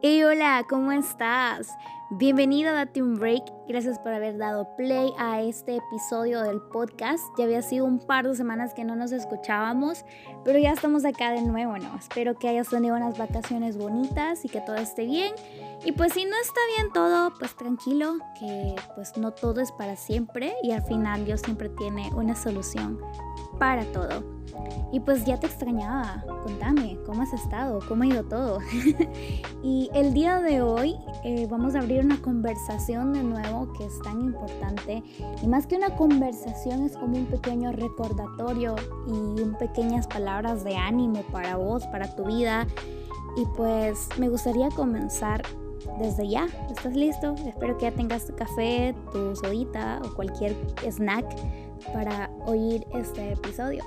Hey, hola, ¿cómo estás? Bienvenido a Date un Break. Gracias por haber dado play a este episodio del podcast. Ya había sido un par de semanas que no nos escuchábamos, pero ya estamos acá de nuevo. Espero que hayas tenido unas vacaciones bonitas y que todo esté bien. Y pues si no está bien todo, pues tranquilo, que pues no todo es para siempre y al final Dios siempre tiene una solución para todo. Y pues ya te extrañaba, contame, ¿cómo has estado? ¿Cómo ha ido todo? y el día de hoy eh, vamos a abrir una conversación de nuevo que es tan importante. Y más que una conversación es como un pequeño recordatorio y un pequeñas palabras de ánimo para vos, para tu vida. Y pues me gustaría comenzar desde ya. ¿Estás listo? Espero que ya tengas tu café, tu sodita o cualquier snack para oír este episodio.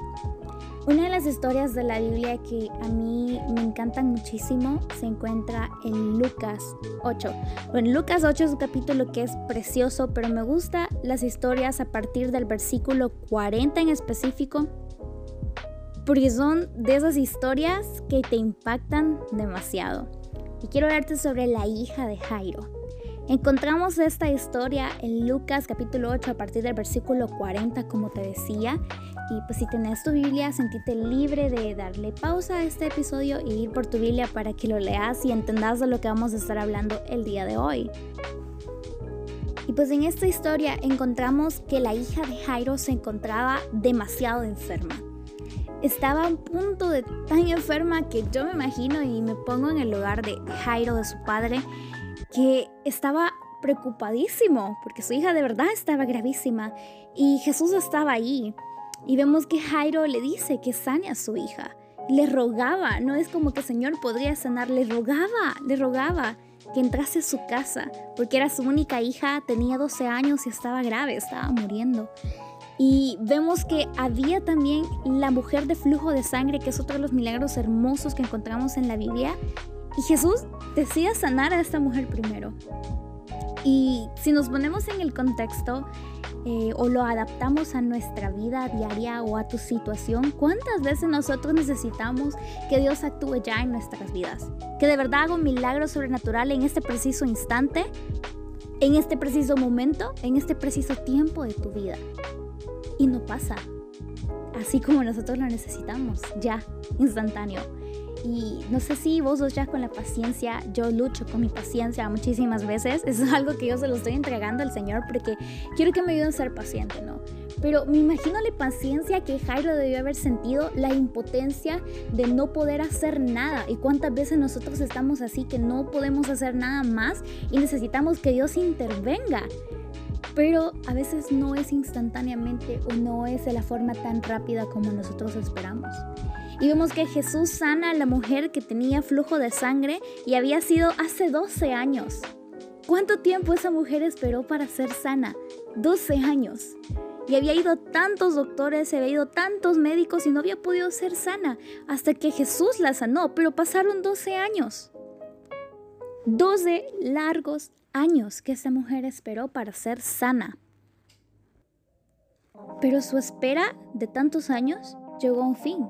Una de las historias de la Biblia que a mí me encantan muchísimo se encuentra en Lucas 8. Bueno, Lucas 8 es un capítulo que es precioso, pero me gustan las historias a partir del versículo 40 en específico, porque son de esas historias que te impactan demasiado. Y quiero hablarte sobre la hija de Jairo. Encontramos esta historia en Lucas capítulo 8 a partir del versículo 40, como te decía. Y pues si tenés tu Biblia, sentite libre de darle pausa a este episodio y ir por tu Biblia para que lo leas y entendas de lo que vamos a estar hablando el día de hoy. Y pues en esta historia encontramos que la hija de Jairo se encontraba demasiado enferma. Estaba a punto de tan enferma que yo me imagino y me pongo en el lugar de Jairo, de su padre, que estaba preocupadísimo porque su hija de verdad estaba gravísima y Jesús estaba ahí. Y vemos que Jairo le dice que sane a su hija. Le rogaba, no es como que Señor podría sanar, le rogaba, le rogaba que entrase a su casa, porque era su única hija, tenía 12 años y estaba grave, estaba muriendo. Y vemos que había también la mujer de flujo de sangre, que es otro de los milagros hermosos que encontramos en la Biblia, y Jesús decide sanar a esta mujer primero. Y si nos ponemos en el contexto eh, o lo adaptamos a nuestra vida diaria o a tu situación, ¿cuántas veces nosotros necesitamos que Dios actúe ya en nuestras vidas? Que de verdad haga un milagro sobrenatural en este preciso instante, en este preciso momento, en este preciso tiempo de tu vida. Y no pasa. Así como nosotros lo necesitamos, ya, instantáneo. Y no sé si vos ya con la paciencia, yo lucho con mi paciencia muchísimas veces. Eso es algo que yo se lo estoy entregando al Señor porque quiero que me ayuden a ser paciente, ¿no? Pero me imagino la paciencia que Jairo debió haber sentido, la impotencia de no poder hacer nada. Y cuántas veces nosotros estamos así que no podemos hacer nada más y necesitamos que Dios intervenga. Pero a veces no es instantáneamente o no es de la forma tan rápida como nosotros esperamos. Y vemos que Jesús sana a la mujer que tenía flujo de sangre y había sido hace 12 años. ¿Cuánto tiempo esa mujer esperó para ser sana? 12 años. Y había ido tantos doctores, había ido tantos médicos y no había podido ser sana hasta que Jesús la sanó, pero pasaron 12 años. 12 largos años que esa mujer esperó para ser sana. Pero su espera de tantos años llegó a un fin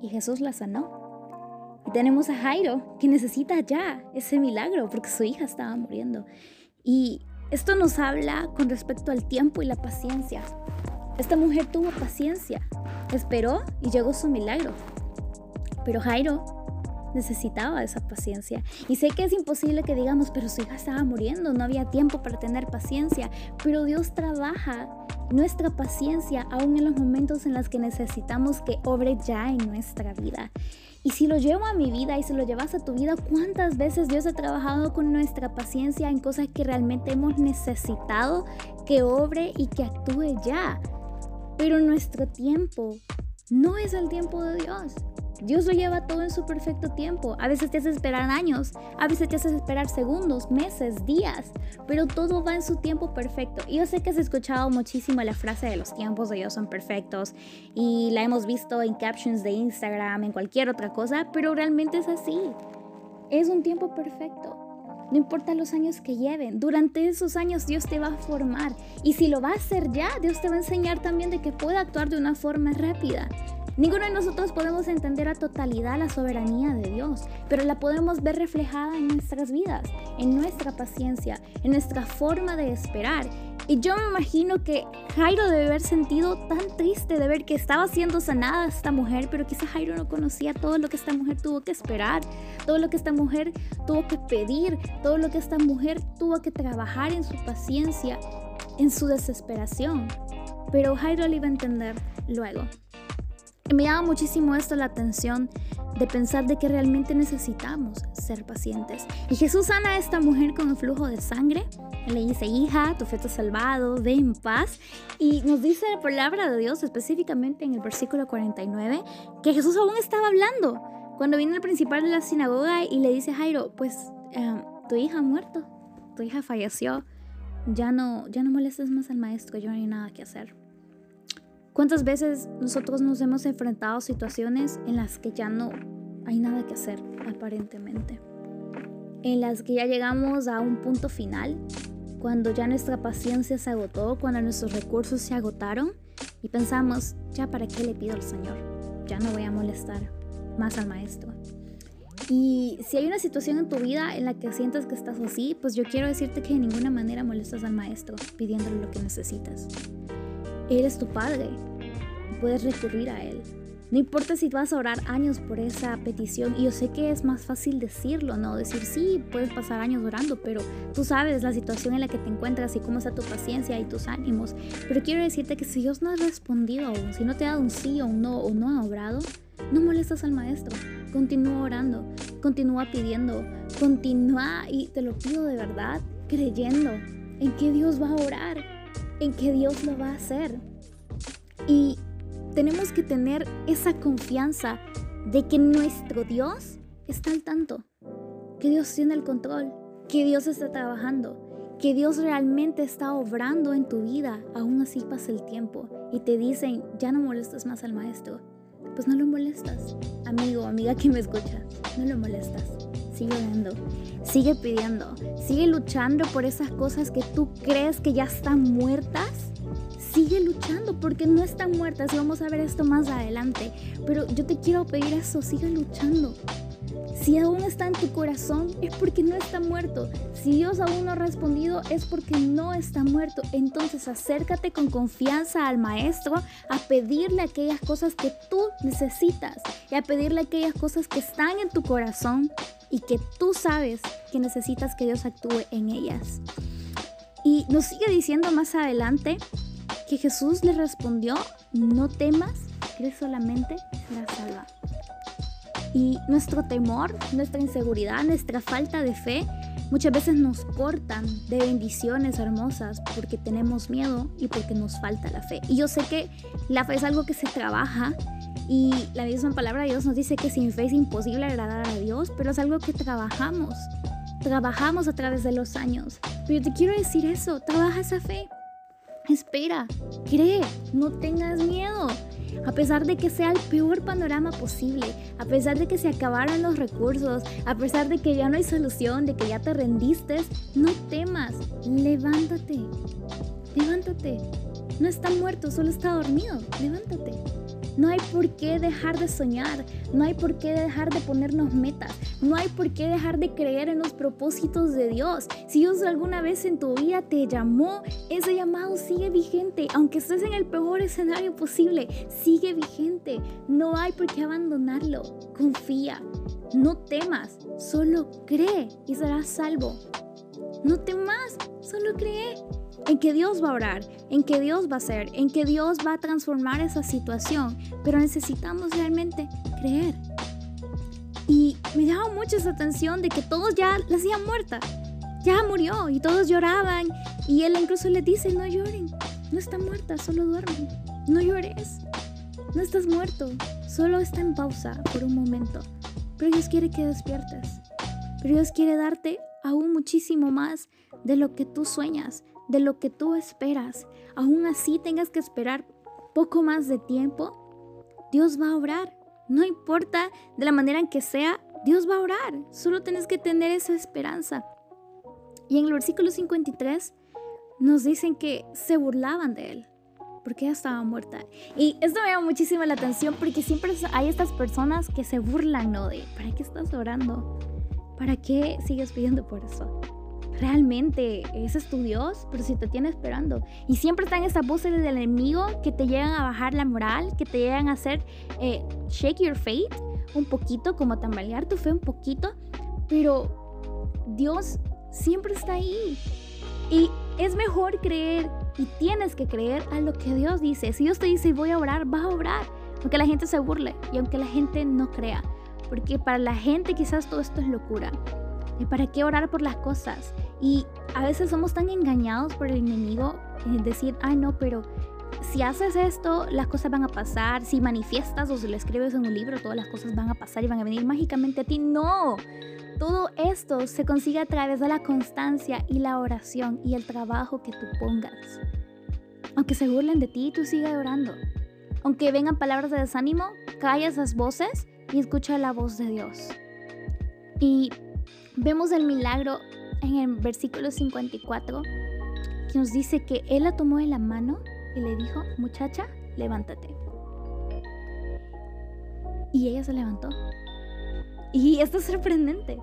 y Jesús la sanó. Y tenemos a Jairo, que necesita ya ese milagro porque su hija estaba muriendo. Y esto nos habla con respecto al tiempo y la paciencia. Esta mujer tuvo paciencia, esperó y llegó su milagro. Pero Jairo necesitaba esa paciencia. Y sé que es imposible que digamos, pero su hija estaba muriendo, no había tiempo para tener paciencia. Pero Dios trabaja nuestra paciencia aún en los momentos en los que necesitamos que obre ya en nuestra vida. Y si lo llevo a mi vida y si lo llevas a tu vida, ¿cuántas veces Dios ha trabajado con nuestra paciencia en cosas que realmente hemos necesitado que obre y que actúe ya? Pero nuestro tiempo no es el tiempo de Dios. Dios lo lleva todo en su perfecto tiempo. A veces te hace esperar años, a veces te hace esperar segundos, meses, días, pero todo va en su tiempo perfecto. Y yo sé que has escuchado muchísimo la frase de los tiempos de Dios son perfectos y la hemos visto en captions de Instagram, en cualquier otra cosa, pero realmente es así. Es un tiempo perfecto. No importa los años que lleven, durante esos años Dios te va a formar. Y si lo va a hacer ya, Dios te va a enseñar también de que puede actuar de una forma rápida. Ninguno de nosotros podemos entender a totalidad la soberanía de Dios, pero la podemos ver reflejada en nuestras vidas, en nuestra paciencia, en nuestra forma de esperar. Y yo me imagino que Jairo debe haber sentido tan triste de ver que estaba siendo sanada esta mujer, pero quizá Jairo no conocía todo lo que esta mujer tuvo que esperar, todo lo que esta mujer tuvo que pedir, todo lo que esta mujer tuvo que trabajar en su paciencia, en su desesperación. Pero Jairo le iba a entender luego. Me llama muchísimo esto la atención de pensar de que realmente necesitamos ser pacientes. Y Jesús sana a esta mujer con el flujo de sangre. Le dice, hija, tu fe está salvado, ve en paz. Y nos dice la palabra de Dios específicamente en el versículo 49 que Jesús aún estaba hablando cuando viene el principal de la sinagoga y le dice Jairo, pues em, tu hija ha muerto, tu hija falleció, ya no, ya no molestes más al maestro, yo no hay nada que hacer. ¿Cuántas veces nosotros nos hemos enfrentado a situaciones en las que ya no hay nada que hacer, aparentemente? En las que ya llegamos a un punto final, cuando ya nuestra paciencia se agotó, cuando nuestros recursos se agotaron y pensamos, ya para qué le pido al Señor, ya no voy a molestar más al maestro. Y si hay una situación en tu vida en la que sientas que estás así, pues yo quiero decirte que de ninguna manera molestas al maestro pidiéndole lo que necesitas. Él es tu Padre. Puedes recurrir a Él. No importa si vas a orar años por esa petición, y yo sé que es más fácil decirlo, ¿no? Decir, sí, puedes pasar años orando, pero tú sabes la situación en la que te encuentras y cómo está tu paciencia y tus ánimos. Pero quiero decirte que si Dios no ha respondido aún, si no te ha dado un sí o un no, o no ha obrado, no molestas al maestro. Continúa orando, continúa pidiendo, continúa, y te lo pido de verdad, creyendo en que Dios va a orar en que Dios lo va a hacer. Y tenemos que tener esa confianza de que nuestro Dios está al tanto, que Dios tiene el control, que Dios está trabajando, que Dios realmente está obrando en tu vida, aún así pasa el tiempo y te dicen, ya no molestas más al maestro. Pues no lo molestas, amigo amiga que me escucha, no lo molestas. Sigue orando, sigue pidiendo, sigue luchando por esas cosas que tú crees que ya están muertas. Sigue luchando porque no están muertas y vamos a ver esto más adelante. Pero yo te quiero pedir eso, sigue luchando. Si aún está en tu corazón es porque no está muerto. Si Dios aún no ha respondido es porque no está muerto. Entonces acércate con confianza al Maestro a pedirle aquellas cosas que tú necesitas y a pedirle aquellas cosas que están en tu corazón y que tú sabes que necesitas que Dios actúe en ellas. Y nos sigue diciendo más adelante que Jesús le respondió, no temas, cree solamente la salva. Y nuestro temor, nuestra inseguridad, nuestra falta de fe muchas veces nos cortan de bendiciones hermosas porque tenemos miedo y porque nos falta la fe. Y yo sé que la fe es algo que se trabaja y la misma palabra de Dios nos dice que sin fe es imposible agradar a Dios, pero es algo que trabajamos. Trabajamos a través de los años. Pero yo te quiero decir eso, trabaja esa fe. Espera, cree, no tengas miedo. A pesar de que sea el peor panorama posible, a pesar de que se acabaron los recursos, a pesar de que ya no hay solución, de que ya te rendiste, no temas, levántate, levántate. No está muerto, solo está dormido, levántate. No hay por qué dejar de soñar, no hay por qué dejar de ponernos metas, no hay por qué dejar de creer en los propósitos de Dios. Si Dios alguna vez en tu vida te llamó, ese llamado sigue vigente, aunque estés en el peor escenario posible, sigue vigente. No hay por qué abandonarlo. Confía, no temas, solo cree y serás salvo. No temas, solo cree en que Dios va a orar, en que Dios va a hacer, en que Dios va a transformar esa situación, pero necesitamos realmente creer. Y me llama mucho esa atención de que todos ya la hacían muerta, ya murió y todos lloraban. Y él incluso le dice, no lloren, no está muerta, solo duerme, no llores, no estás muerto, solo está en pausa por un momento, pero Dios quiere que despiertes, pero Dios quiere darte aún muchísimo más de lo que tú sueñas, de lo que tú esperas, aún así tengas que esperar poco más de tiempo, Dios va a obrar. No importa de la manera en que sea, Dios va a orar. Solo tienes que tener esa esperanza. Y en el versículo 53 nos dicen que se burlaban de él porque ella estaba muerta. Y esto me llama muchísimo la atención porque siempre hay estas personas que se burlan, ¿no? De, ¿para qué estás orando? ¿Para qué sigues pidiendo por eso? Realmente ese es tu Dios, pero si te tiene esperando. Y siempre están esas voces del enemigo que te llegan a bajar la moral, que te llegan a hacer eh, shake your faith un poquito, como tambalear tu fe un poquito, pero Dios siempre está ahí. Y es mejor creer y tienes que creer a lo que Dios dice. Si Dios te dice voy a orar, vas a orar, aunque la gente se burle y aunque la gente no crea. Porque para la gente quizás todo esto es locura. ¿Y para qué orar por las cosas? Y a veces somos tan engañados por el enemigo en decir, ay no, pero si haces esto, las cosas van a pasar. Si manifiestas o si lo escribes en un libro, todas las cosas van a pasar y van a venir mágicamente a ti. No, todo esto se consigue a través de la constancia y la oración y el trabajo que tú pongas. Aunque se burlen de ti, tú sigue orando. Aunque vengan palabras de desánimo, calla esas voces y escucha la voz de Dios. Y vemos el milagro en el versículo 54 que nos dice que él la tomó en la mano y le dijo, muchacha, levántate. Y ella se levantó. Y esto es sorprendente.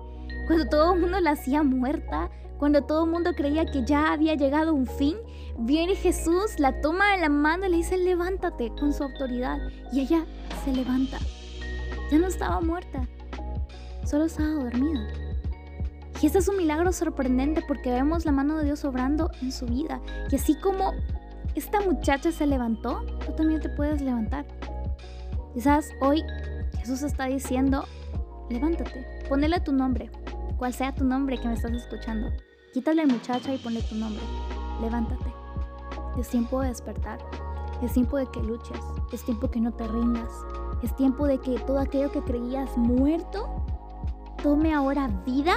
Cuando todo el mundo la hacía muerta, cuando todo el mundo creía que ya había llegado un fin, viene Jesús, la toma de la mano y le dice, levántate con su autoridad. Y ella se levanta. Ya no estaba muerta, solo estaba dormida. Y este es un milagro sorprendente porque vemos la mano de Dios obrando en su vida. Y así como esta muchacha se levantó, tú también te puedes levantar. Quizás hoy Jesús está diciendo, levántate, ponele tu nombre, cual sea tu nombre que me estás escuchando. Quítale muchacha y ponle tu nombre. Levántate. Es tiempo de despertar. Es tiempo de que luches. Es tiempo que no te rindas. Es tiempo de que todo aquello que creías muerto tome ahora vida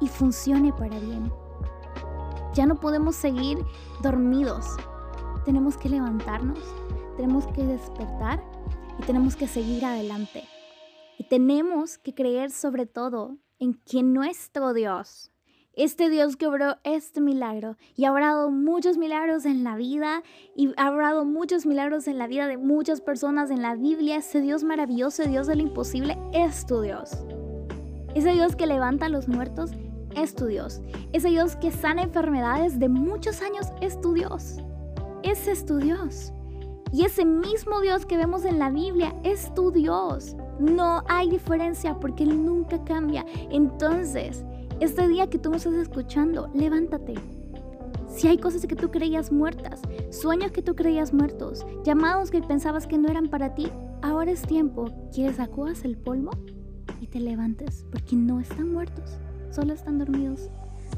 y funcione para bien. Ya no podemos seguir dormidos. Tenemos que levantarnos, tenemos que despertar y tenemos que seguir adelante. Y tenemos que creer sobre todo en que nuestro Dios, este Dios que obró este milagro y ha obrado muchos milagros en la vida y ha obrado muchos milagros en la vida de muchas personas en la Biblia, ese Dios maravilloso, Dios de lo imposible, es tu Dios. Ese Dios que levanta a los muertos es tu Dios. Ese Dios que sana enfermedades de muchos años es tu Dios. Ese es tu Dios. Y ese mismo Dios que vemos en la Biblia es tu Dios. No hay diferencia porque Él nunca cambia. Entonces, este día que tú me estás escuchando, levántate. Si hay cosas que tú creías muertas, sueños que tú creías muertos, llamados que pensabas que no eran para ti, ahora es tiempo que sacudas el polvo y te levantes porque no están muertos solo están dormidos.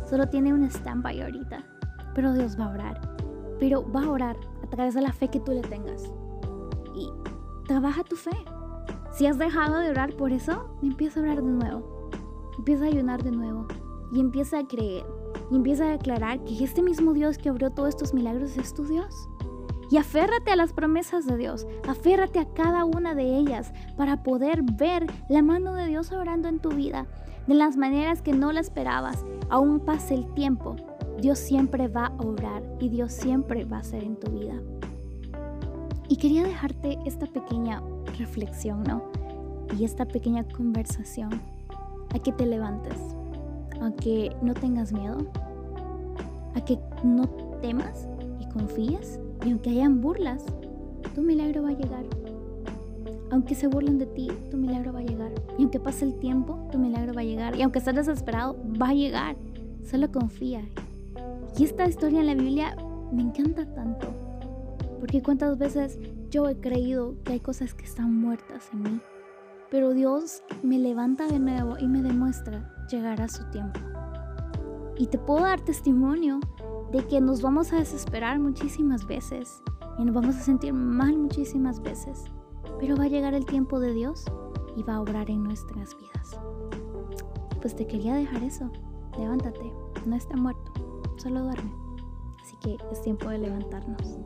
Solo tiene un stand-by ahorita. Pero Dios va a orar. Pero va a orar a través de la fe que tú le tengas. Y trabaja tu fe. Si has dejado de orar por eso, empieza a orar de nuevo. Empieza a ayunar de nuevo. Y empieza a creer. Y empieza a declarar que este mismo Dios que abrió todos estos milagros es tu Dios. Y aférrate a las promesas de Dios, aférrate a cada una de ellas para poder ver la mano de Dios orando en tu vida de las maneras que no la esperabas. Aún pase el tiempo, Dios siempre va a obrar y Dios siempre va a ser en tu vida. Y quería dejarte esta pequeña reflexión, ¿no? Y esta pequeña conversación a que te levantes, a que no tengas miedo, a que no temas y confíes, y aunque hayan burlas, tu milagro va a llegar. Aunque se burlen de ti, tu milagro va a llegar. Y aunque pase el tiempo, tu milagro va a llegar. Y aunque estés desesperado, va a llegar. Solo confía. Y esta historia en la Biblia me encanta tanto. Porque cuántas veces yo he creído que hay cosas que están muertas en mí. Pero Dios me levanta de nuevo y me demuestra llegar a su tiempo. Y te puedo dar testimonio de que nos vamos a desesperar muchísimas veces y nos vamos a sentir mal muchísimas veces. Pero va a llegar el tiempo de Dios y va a obrar en nuestras vidas. Pues te quería dejar eso. Levántate, no está muerto, solo duerme. Así que es tiempo de levantarnos.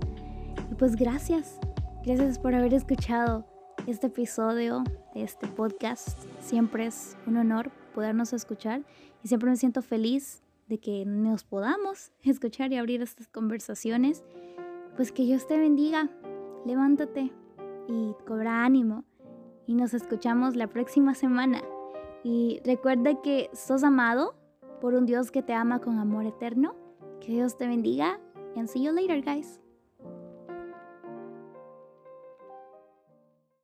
Y pues gracias, gracias por haber escuchado este episodio de este podcast. Siempre es un honor podernos escuchar y siempre me siento feliz de que nos podamos escuchar y abrir estas conversaciones pues que Dios te bendiga. Levántate y cobra ánimo. Y nos escuchamos la próxima semana. Y recuerda que sos amado por un Dios que te ama con amor eterno. Que Dios te bendiga. And see you later, guys.